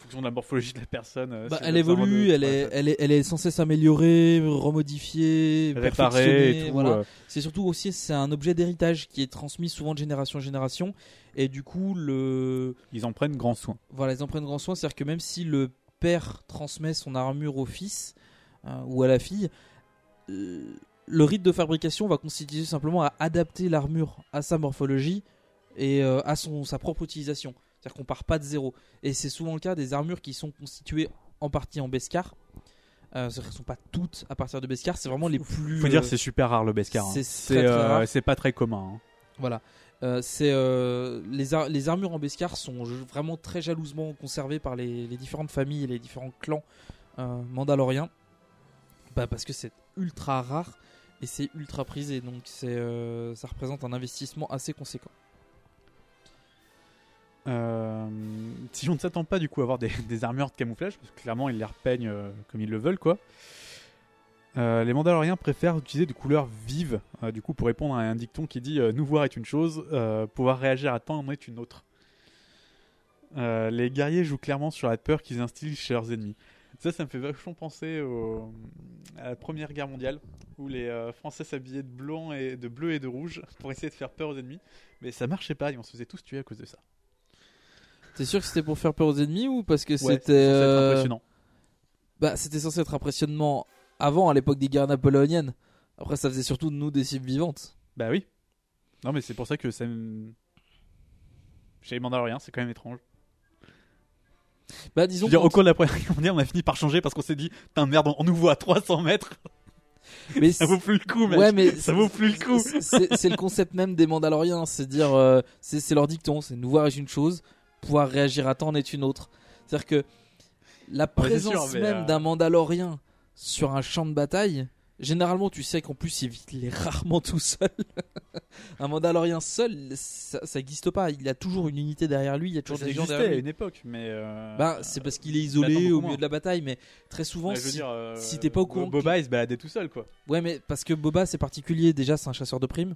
fonction de la morphologie de la personne. euh, Bah, elle évolue, de- elle est, elle, est, elle est censée s'améliorer, remodifier, Réparer perfectionner, et tout, voilà. euh. C'est surtout aussi c'est un objet d'héritage qui est transmis souvent de génération en génération et du coup le Ils en prennent grand soin. voilà ils en prennent grand soin, c'est-à-dire que même si le père transmet son armure au fils euh, ou à la fille, euh, le rite de fabrication va constituer simplement à adapter l'armure à sa morphologie et euh, à son, sa propre utilisation. C'est-à-dire qu'on part pas de zéro. Et c'est souvent le cas des armures qui sont constituées en partie en Beskar. Euh, c'est-à-dire qu'elles sont pas toutes à partir de Beskar, c'est vraiment les plus. Faut dire euh, c'est super rare le Beskar. hein. c'est C'est très, très euh, c'est pas très commun. hein. Voilà. Euh, c'est euh, les, ar- les armures en Beskar sont vraiment très jalousement conservées par les, les différentes familles et les différents clans euh, mandaloriens. Bah, parce que c'est ultra rare et c'est ultra prisé, donc c'est euh, ça représente un investissement assez conséquent. Euh, si on ne s'attend pas du coup à avoir des, armures de camouflage, parce que clairement ils les repeignent euh, comme ils le veulent quoi. euh, les Mandaloriens préfèrent utiliser des couleurs vives, du coup pour répondre à un dicton qui dit nous voir est une chose, pouvoir réagir à temps en est une autre. Les guerriers jouent clairement sur la peur qu'ils instillent chez leurs ennemis. Ça, ça me fait vachement penser à la Première Guerre mondiale, où les Français s'habillaient de blanc et de bleu et de rouge pour essayer de faire peur aux ennemis, mais ça marchait pas et on se faisait tous tuer à cause de ça. T'es sûr que c'était pour faire peur aux ennemis ou parce que Ouais, c'était euh, impressionnant. Bah, c'était censé être impressionnant avant, à l'époque des guerres napoléoniennes. Après, ça faisait surtout de nous des cibles vivantes. Bah oui. Non, mais c'est pour ça que ça me. Chez les Mandaloriens, c'est quand même étrange. Bah, Je disons veux dire, au cours de la première guerre mondiale, on a fini par changer parce qu'on s'est dit, putain, merde, on nous voit à 300 mètres. Mais ça vaut plus le coup, mec. Ouais, mais ça vaut plus le coup. c'est- le concept même des Mandaloriens, c'est dire, euh, c'est leur dicton, c'est nous voir est une chose, pouvoir réagir à temps en est une autre. C'est-à-dire que la Ouais, présence sûr, même euh, d'un Mandalorien sur un champ de bataille, généralement tu sais qu'en plus il est rarement tout seul. un Mandalorien seul, ça, ça existe pas. Il a toujours une unité derrière lui, il y a toujours Ça des gens derrière à lui. une époque, mais. euh, Bah, c'est parce qu'il est isolé au milieu de la bataille, mais très souvent, si, dire, euh, si t'es pas au courant, Boba, il se baladait tout seul, quoi. Ouais, mais parce que Boba c'est particulier. Déjà, c'est un chasseur de primes.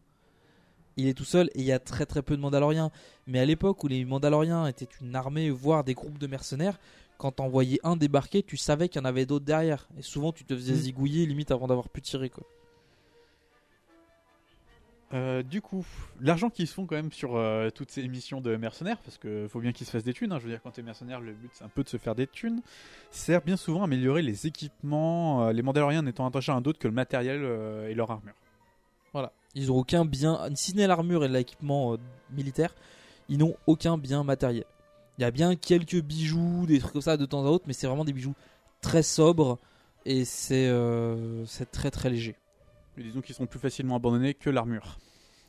Il est tout seul et il y a très très peu de Mandaloriens. Mais à l'époque où les Mandaloriens étaient une armée, voire des groupes de mercenaires, quand t'envoyais un débarquer, tu savais qu'il y en avait d'autres derrière. Et souvent, tu te faisais Mm. zigouiller limite avant d'avoir pu tirer quoi. Euh, du coup, l'argent qu'ils se font quand même sur euh, toutes ces missions de mercenaires, parce que faut bien qu'ils se fassent des thunes. hein. Je veux dire, quand t'es mercenaire, le but c'est un peu de se faire des thunes. Sert bien souvent à améliorer les équipements, euh, les Mandaloriens n'étant attachés à un d'autre que le matériel et leur armure. Voilà. Ils ont aucun bien, si ce n'est l'armure et l'équipement euh, militaire, ils n'ont aucun bien matériel. Il y a bien quelques bijoux, des trucs comme ça de temps à autre, mais c'est vraiment des bijoux très sobres et c'est euh, c'est très très léger. Mais disons qu'ils sont plus facilement abandonnés que l'armure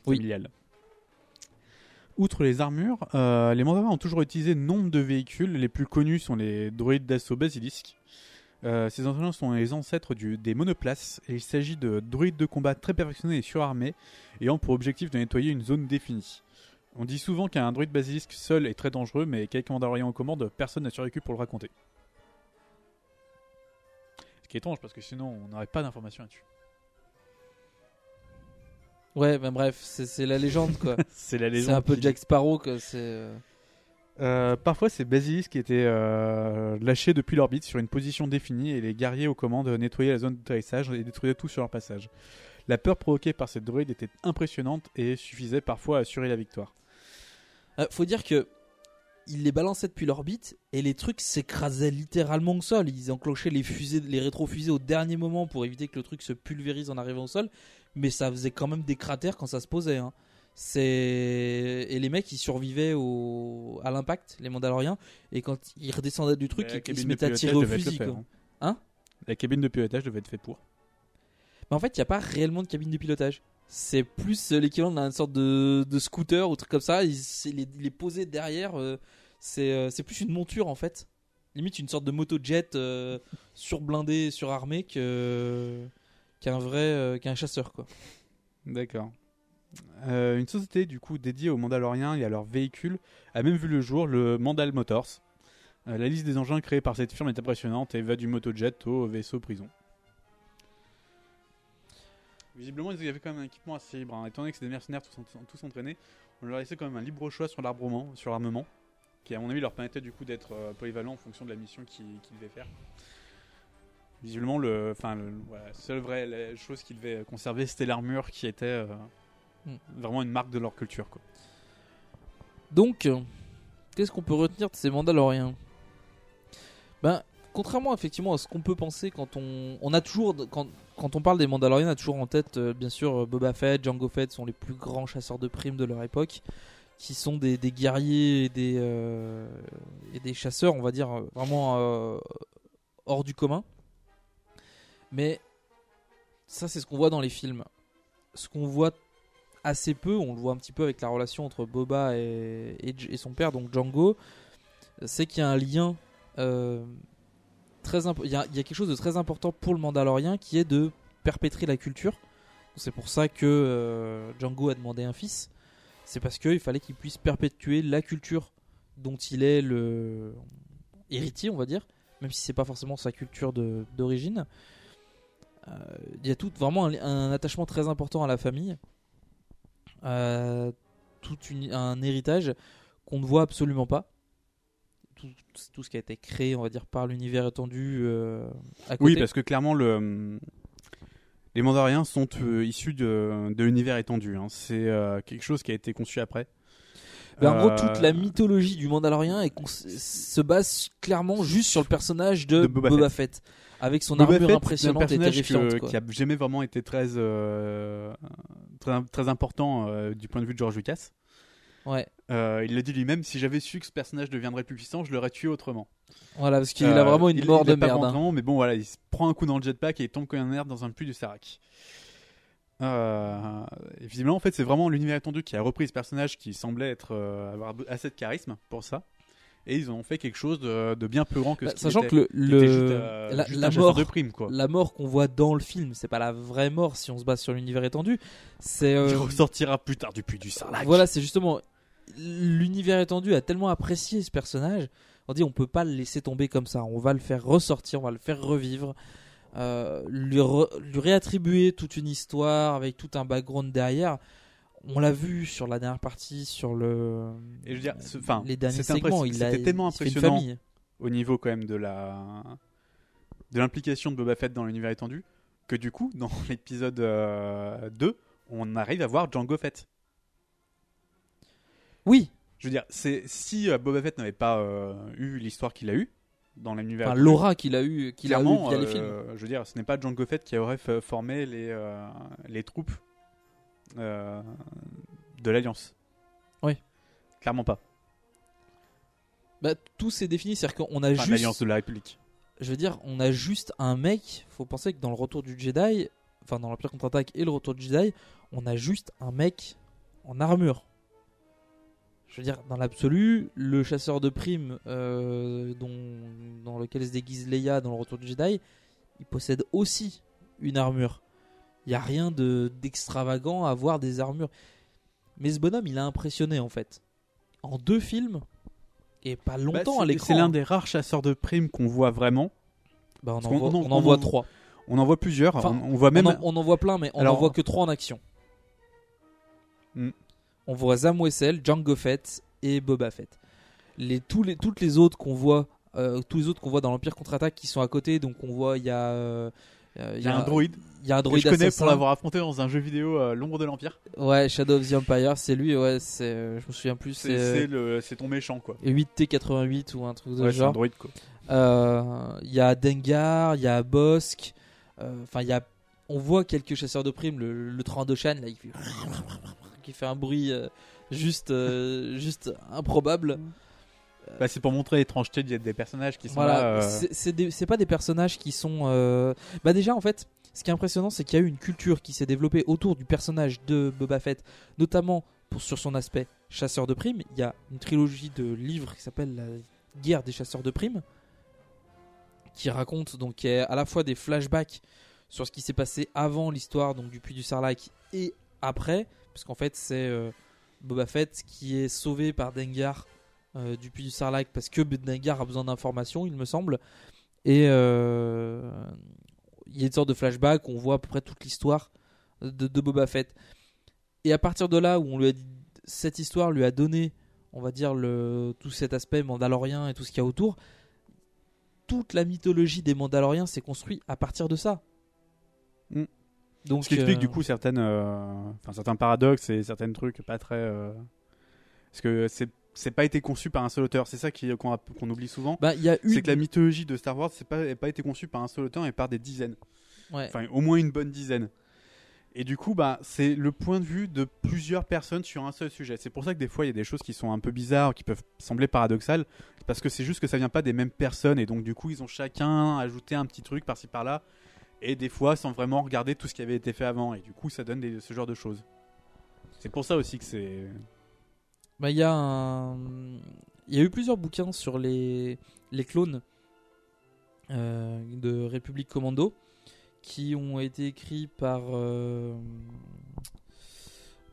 Oui. familiale. Outre les armures, euh, les Mandaloriens ont toujours utilisé nombre de véhicules. Les plus connus sont les droïdes d'assaut Basilisk. Euh, ces engins sont les ancêtres du- des monoplaces et il s'agit de droïdes de combat très perfectionnés et surarmés ayant pour objectif de nettoyer une zone définie. On dit souvent qu'un droïde Basilisk seul est très dangereux, mais qu'avec un Mandalorien en commande, personne n'a survécu pour le raconter. Ce qui est étrange parce que sinon on n'aurait pas d'informations là-dessus. Ouais, ben bref, c'est c'est la légende quoi. C'est la C'est légende un peu qui- Jack Sparrow que c'est. Euh, parfois, c'est Basilis qui était euh, lâché depuis l'orbite sur une position définie et les guerriers aux commandes nettoyaient la zone d'atterrissage et détruisaient tout sur leur passage. La peur provoquée par cette droïde était impressionnante et suffisait parfois à assurer la victoire. Euh, faut dire que il les balançait depuis l'orbite et les trucs s'écrasaient littéralement au sol. Ils enclenchaient les fusées, les rétrofusées au dernier moment pour éviter que le truc se pulvérise en arrivant au sol, mais ça faisait quand même des cratères quand ça se posait. hein. C'est et les mecs ils survivaient au... à l'impact, les Mandaloriens, et quand ils redescendaient du truc, ils, se mettaient à tirer au fusil. quoi. faire, Hein? La cabine de pilotage devait être faite pour. Mais en fait, il n'y a pas réellement de cabine de pilotage. C'est plus euh, l'équivalent d'une sorte de, de scooter ou truc comme ça. Il, est, il est posé derrière. euh, c'est euh, c'est plus une monture en fait. Limite une sorte de moto-jet euh, surblindé, surarmé qu'un vrai euh, qu'un chasseur quoi. D'accord. Euh, une société du coup dédiée aux Mandaloriens et à leurs véhicules a même vu le jour, le Mandal Motors. Euh, la liste des engins créés par cette firme est impressionnante et va du motojet au vaisseau prison. Visiblement, ils avaient quand même un équipement assez libre. hein. Étant donné que c'est des mercenaires tous, en- tous entraînés, on leur laissait quand même un libre choix sur l'armement, sur l'armement, qui à mon avis leur permettait du coup d'être euh, polyvalent en fonction de la mission qu'ils devaient faire. Visiblement, le, enfin, la seule vraie chose qu'ils devaient conserver, c'était l'armure qui était Hmm. vraiment une marque de leur culture. Quoi. Donc, euh, qu'est-ce qu'on peut retenir de ces Mandaloriens? Ben, contrairement effectivement à ce qu'on peut penser quand on, on a toujours, quand, quand on parle des Mandaloriens, on a toujours en tête, euh, bien sûr, euh, Boba Fett, Jango Fett sont les plus grands chasseurs de primes de leur époque, qui sont des, des guerriers et des, et des chasseurs, on va dire, vraiment hors du commun. Mais ça, c'est ce qu'on voit dans les films. Ce qu'on voit assez peu, on le voit un petit peu avec la relation entre Boba et, son père, donc Django, c'est qu'il y a un lien euh, très il y, a, il y a quelque chose de très important pour le Mandalorien qui est de perpétrer la culture. C'est pour ça que euh, Django a demandé un fils. C'est parce qu'il fallait qu'il puisse perpétuer la culture dont il est le héritier, on va dire, même si c'est pas forcément sa culture d'origine. Euh, Il y a tout vraiment un attachement très important à la famille, euh, tout une- un héritage qu'on ne voit absolument pas. Tout, tout ce qui a été créé, on va dire, par l'univers étendu euh, à côté. Oui, parce que clairement, le, les Mandaloriens sont euh, issus de, de l'univers étendu. hein. C'est euh, quelque chose qui a été conçu après. Ben, en gros, toute la mythologie du Mandalorien est se base clairement juste sur le personnage de, De Boba Boba, Fett. Fett. Avec son Boba armure Fett, impressionnante c'est un et personnage terrifiante. que- quoi. qui a jamais vraiment été très, euh, très, très important euh, du point de vue de George Lucas. Ouais. Euh, il l'a dit lui-même si j'avais su que ce personnage deviendrait plus puissant, je l'aurais tué autrement. Voilà, parce qu'il a vraiment une il- mort il de pas merde. hein. mais bon, voilà, il se prend un coup dans le jetpack et il tombe comme un merde dans un puits du et visiblement, en fait, c'est vraiment l'univers étendu qui a repris ce personnage qui semblait être avoir assez de charisme pour ça. Et ils ont fait quelque chose de, de bien plus grand que Bah, ce sachant était, que le, était juste, euh, la, mort de primes, quoi. la mort qu'on voit dans le film, c'est pas la vraie mort si on se base sur l'univers étendu. C'est euh, Il ressortira plus tard du puits du Sarlacc. Voilà, c'est justement l'univers étendu a tellement apprécié ce personnage. On dit on peut pas le laisser tomber comme ça. On va le faire ressortir, on va le faire revivre, euh, lui, re- lui réattribuer toute une histoire avec tout un background derrière. On l'a vu sur la dernière partie, sur le Et je veux dire, ce- enfin, les derniers segments. Il a- tellement impressionnant au niveau quand même de la de l'implication de Boba Fett dans l'univers étendu que du coup dans l'épisode euh, 2 on arrive à voir Django Fett. Oui, Je veux dire, c'est si euh, Boba Fett n'avait pas euh, eu l'histoire qu'il a eue dans l'univers enfin, l'aura qu'il a eu, qu'il a eu clairement, via les euh, films. Je veux dire, ce n'est pas Django Fett qui aurait formé les les troupes euh, de l'Alliance. Oui. Clairement pas. Bah, tout s'est défini, c'est-à-dire qu'on a Enfin, juste l'Alliance de la République. je veux dire, on a juste un mec. Faut penser que dans le retour du Jedi, enfin dans l'Empire contre-attaque et le retour du Jedi, on a juste un mec en armure. Je veux dire, dans l'absolu, le chasseur de primes euh, dont, dans lequel se déguise Leia dans le retour du Jedi, il possède aussi une armure. Il n'y a rien de d'extravagant à avoir des armures. Mais ce bonhomme, il a impressionné en fait. En deux films, et pas Bah, longtemps à l'écran. C'est l'un hein. des rares chasseurs de primes qu'on voit vraiment. Bah, on, en voit, on en- on en on voit en- trois. On en voit plusieurs. Enfin, on, voit même. On, en, on en voit plein, mais on Alors- en voit que trois en action. Hmm. On voit Zam Wessel, Django Fett et Boba Fett. les, tous les, toutes les autres qu'on voit, euh, tous les autres qu'on voit dans l'Empire contre-attaque qui sont à côté. Donc on voit, il y a, euh, Il y a un droïde. Il y a un que droïde je connais assassin. pour l'avoir affronté dans un jeu vidéo euh, L'ombre de l'Empire. Ouais, Shadow of the Empire, c'est lui. Ouais, c'est, euh, je me souviens plus. C'est C'est, c'est le- c'est ton méchant quoi. 8T88 ou un truc de Ouais, c'est un genre. droïde quoi. Euh, Il y a Dengar, il y a Bosk. euh, Enfin, il y a. On voit quelques chasseurs de primes. Le, le Trandoshan, là, il fait. qui fait un bruit euh, juste, euh, juste improbable. Bah, c'est pour montrer l'étrangeté des des personnages qui sont Voilà, là. euh, c'est- pas des personnages qui sont. euh, Bah déjà en fait, ce qui est impressionnant, c'est qu'il y a eu une culture qui s'est développée autour du personnage de Boba Fett, notamment pour sur son aspect chasseur de primes. Il y a une trilogie de livres qui s'appelle La Guerre des chasseurs de primes, qui raconte donc qui est à la fois des flashbacks sur ce qui s'est passé avant l'histoire donc du puits du Sarlacc et après, parce qu'en fait c'est euh, Boba Fett qui est sauvé par Dengar euh, du puits du Sarlacc parce que Dengar a besoin d'informations, il me semble. Et euh, il y a une sorte de flashback où on voit à peu près toute l'histoire de, de Boba Fett. Et à partir de là où on lui a dit, cette histoire lui a donné, on va dire, le, tout cet aspect mandalorien et tout ce qu'il y a autour, toute la mythologie des Mandaloriens s'est construite à partir de ça. Mm. Donc, Ce qui explique euh, du coup certaines, euh, certains paradoxes et certains trucs pas très. euh, Parce que c'est c'est pas été conçu par un seul auteur. C'est ça qu'on oublie souvent. bah, C'est que la mythologie de Star Wars pas n'a pas été conçue par un seul auteur mais par des dizaines. Ouais. Enfin au moins une bonne dizaine. Et du coup bah c'est le point de vue de plusieurs personnes sur un seul sujet. C'est pour ça que des fois il y a des choses qui sont un peu bizarres, qui peuvent sembler paradoxales, parce que c'est juste que ça vient pas des mêmes personnes et donc du coup ils ont chacun ajouté un petit truc par-ci par-là et des fois sans vraiment regarder tout ce qui avait été fait avant et du coup ça donne des- ce genre de choses. C'est pour ça aussi que c'est Bah, il y a un... y a eu plusieurs bouquins sur les, les clones euh, de République Commando qui ont été écrits par euh,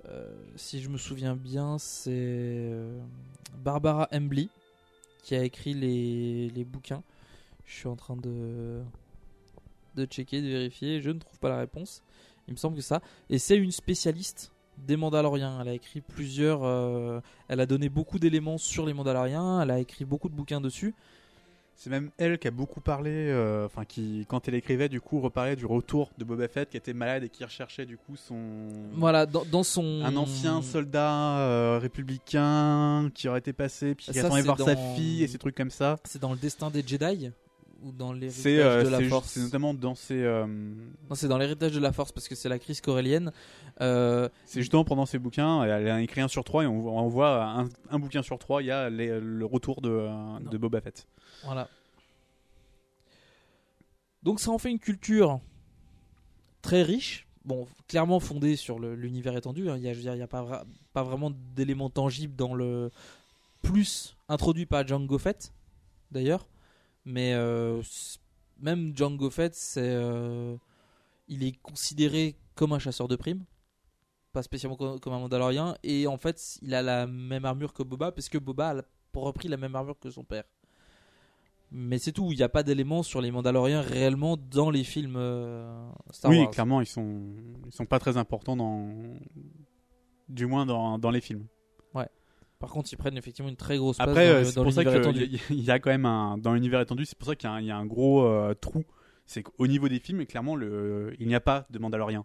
euh, si je me souviens bien c'est Barbara Embley qui a écrit les, les bouquins. Je suis en train de de checker de vérifier. Je ne trouve pas la réponse. Il me semble que ça. Et c'est une spécialiste des Mandaloriens. Elle a écrit plusieurs. euh, elle a donné beaucoup d'éléments sur les Mandaloriens. Elle a écrit beaucoup de bouquins dessus. c'est même elle qui a beaucoup parlé euh, enfin qui quand elle écrivait du coup reparlait du retour de Boba Fett qui était malade et qui recherchait du coup son Voilà, dans, dans son. un ancien soldat euh, républicain qui aurait été passé puis qui attendait voir sa fille et ces trucs comme ça. C'est dans le destin des Jedi ou dans l'héritage euh, de la Force. c'est notamment dans ces euh, Non, c'est dans l'héritage de la Force parce que c'est la crise corélienne. Euh, c'est justement pendant ces bouquins elle a écrit un sur trois et on, voit- on voit un, un bouquin sur trois il y a les- le retour de, de Boba Fett. Voilà. Donc ça en fait une culture très riche, bon, clairement fondée sur l'univers étendu. hein. Il y a, je veux dire, il y a pas, pas vraiment d'éléments tangibles dans le plus introduit par Django Fett, d'ailleurs. Mais euh, même Django Fett, c'est, euh, il est considéré comme un chasseur de primes, pas spécialement co- comme un Mandalorien. Et en fait, il a la même armure que Boba, parce que Boba a repris la même armure que son père. Mais c'est tout, il n'y a pas d'éléments sur les Mandaloriens réellement dans les films euh, Star oui, Wars. clairement ils sont ils sont pas très importants dans du moins dans, dans les films. Par contre, ils prennent effectivement une très grosse place Après, dans, euh, dans l'univers étendu. y, a- il y a quand même un dans l'univers étendu, c'est pour ça qu'il y, a un- il y a un gros euh, trou. C'est qu'au niveau des films, clairement, le, il n'y a pas de Mandaloriens.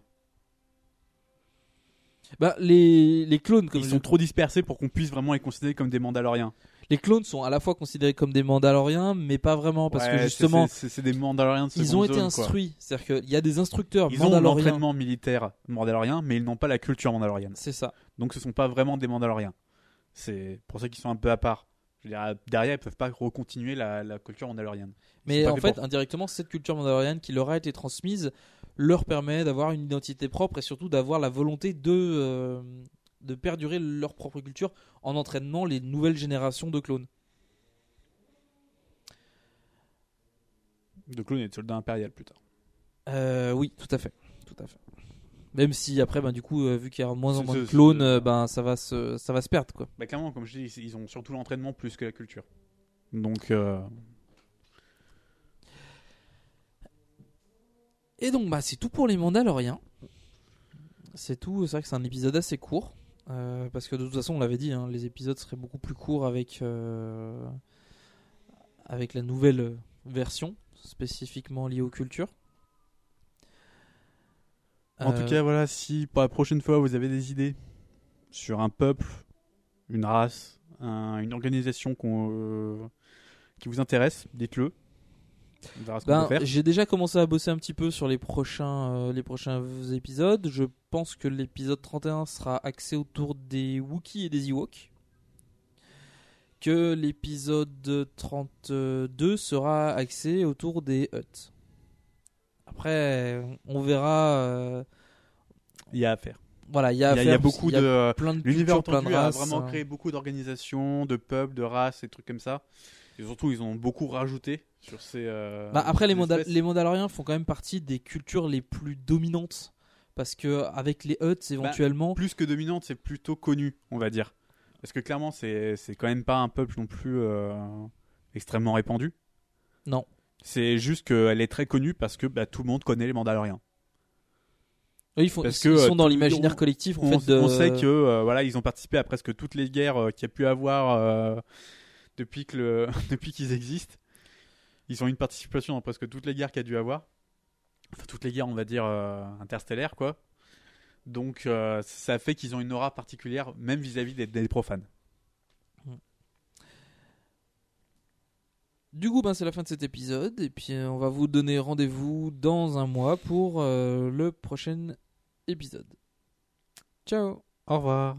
Bah, les, les clones, comme Ils je- sont trop dispersés pour qu'on puisse vraiment les considérer comme des Mandaloriens. les clones sont à la fois considérés comme des Mandaloriens, mais pas vraiment parce Ouais, que justement, c'est des Mandaloriens de ils ont été zone, instruits. C'est-à-dire qu'il y a des instructeurs Ils ont Mandaloriens. l'entraînement militaire mandalorien, mais ils n'ont pas la culture mandalorienne. C'est ça. Donc ce sont pas vraiment des Mandaloriens. C'est pour ça qu'ils sont un peu à part. Je veux dire, derrière, ils peuvent pas recontinuer la, la culture mandalorienne. Ils Mais en fait, pour. indirectement, cette culture mandalorienne qui leur a été transmise leur permet d'avoir une identité propre et surtout d'avoir la volonté de, euh, de perdurer leur propre culture en entraînant les nouvelles générations de clones. de clones et de soldats impériaux plus tard. Euh, oui, tout à fait, tout à fait. Même si après, ben, du coup, euh, vu qu'il y a moins en moins de clones, euh, ben, ça va se, ça va se perdre, quoi. Bah, clairement, comme je dis, ils ont surtout l'entraînement plus que la culture. Donc, euh, Et donc, bah, c'est tout pour les Mandaloriens. C'est tout. C'est vrai que c'est un épisode assez court. Euh, parce que de toute façon, on l'avait dit, hein, les épisodes seraient beaucoup plus courts avec, euh, avec la nouvelle version, spécifiquement liée aux cultures. En tout Euh, cas, voilà, si pour la prochaine fois vous avez des idées sur un peuple, une race, un- une organisation euh, qui vous intéresse, dites-le. Ben, j'ai déjà commencé à bosser un petit peu sur les prochains, euh, les prochains épisodes. Je pense que l'épisode 31 sera axé autour des Wookiees et des Ewoks. Que l'épisode 32 sera axé autour des Hutt. Après, on verra. euh, Il y a à faire. Voilà, il y a, Il y a, il y a faire, beaucoup il y a de. euh, plein de L'univers plein de a vraiment hein. créé beaucoup d'organisations, de peuples, de races et trucs comme ça. Et surtout, ils ont beaucoup rajouté sur ces. euh, Bah, après, les, Mandaloriens font quand même partie des cultures les plus dominantes. Parce que avec les Hutt, Bah, éventuellement. plus que dominante, c'est plutôt connu, on va dire. Parce que clairement, c'est c'est quand même pas un peuple non plus euh, extrêmement répandu. Non. C'est juste qu'elle est très connue parce que bah, tout le monde connaît les Mandaloriens. Ils, font- Parce ils que, sont euh, dans l'imaginaire collectif en on, fait de... on sait que euh, voilà, ils ont participé à presque toutes les guerres euh, qu'il y a pu avoir euh, depuis que le depuis qu'ils existent. Ils ont eu une participation dans presque toutes les guerres qu'il y a dû avoir. Enfin, toutes les guerres, on va dire interstellaires, quoi. Donc, ça fait qu'ils ont une aura particulière, même vis-à-vis des, des profanes. Du coup, ben, c'est la fin de cet épisode. Et puis, euh, on va vous donner rendez-vous dans un mois pour euh, le prochain épisode. Ciao Au revoir.